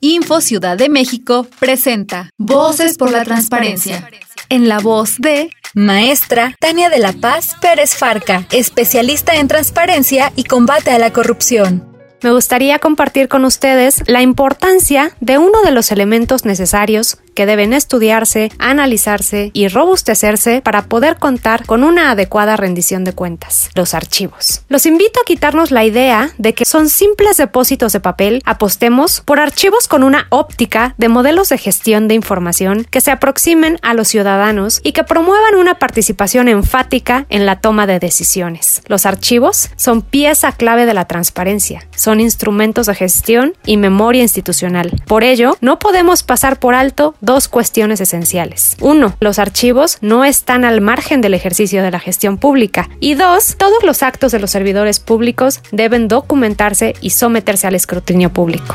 Info Ciudad de México presenta Voces por la Transparencia. En la voz de Maestra Tania de la Paz Pérez Farca, especialista en transparencia y combate a la corrupción me gustaría compartir con ustedes la importancia de uno de los elementos necesarios que deben estudiarse, analizarse y robustecerse para poder contar con una adecuada rendición de cuentas, los archivos. Los invito a quitarnos la idea de que son simples depósitos de papel, apostemos por archivos con una óptica de modelos de gestión de información que se aproximen a los ciudadanos y que promuevan una participación enfática en la toma de decisiones. Los archivos son pieza clave de la transparencia, son instrumentos de gestión y memoria institucional. Por ello, no podemos pasar por alto dos cuestiones esenciales. Uno, los archivos no están al margen del ejercicio de la gestión pública. Y dos, todos los actos de los servidores públicos deben documentarse y someterse al escrutinio público.